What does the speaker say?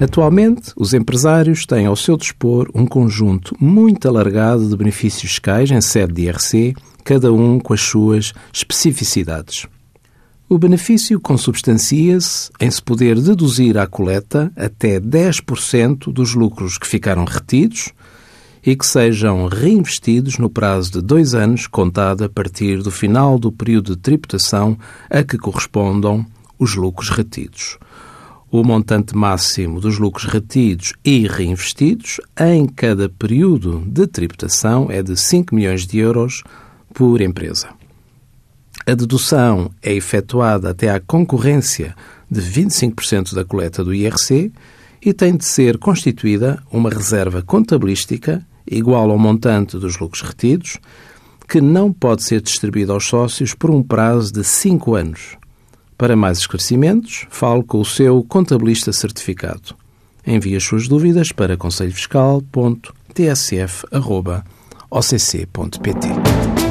Atualmente, os empresários têm ao seu dispor um conjunto muito alargado de benefícios fiscais em sede de IRC, cada um com as suas especificidades. O benefício consubstancia-se em se poder deduzir à coleta até 10% dos lucros que ficaram retidos e que sejam reinvestidos no prazo de dois anos, contado a partir do final do período de tributação a que correspondam os lucros retidos. O montante máximo dos lucros retidos e reinvestidos em cada período de tributação é de 5 milhões de euros por empresa. A dedução é efetuada até à concorrência de 25% da coleta do IRC e tem de ser constituída uma reserva contabilística igual ao montante dos lucros retidos, que não pode ser distribuída aos sócios por um prazo de 5 anos. Para mais esclarecimentos, fale com o seu contabilista certificado. Envie as suas dúvidas para conselhofiscal.tsf.occ.pt.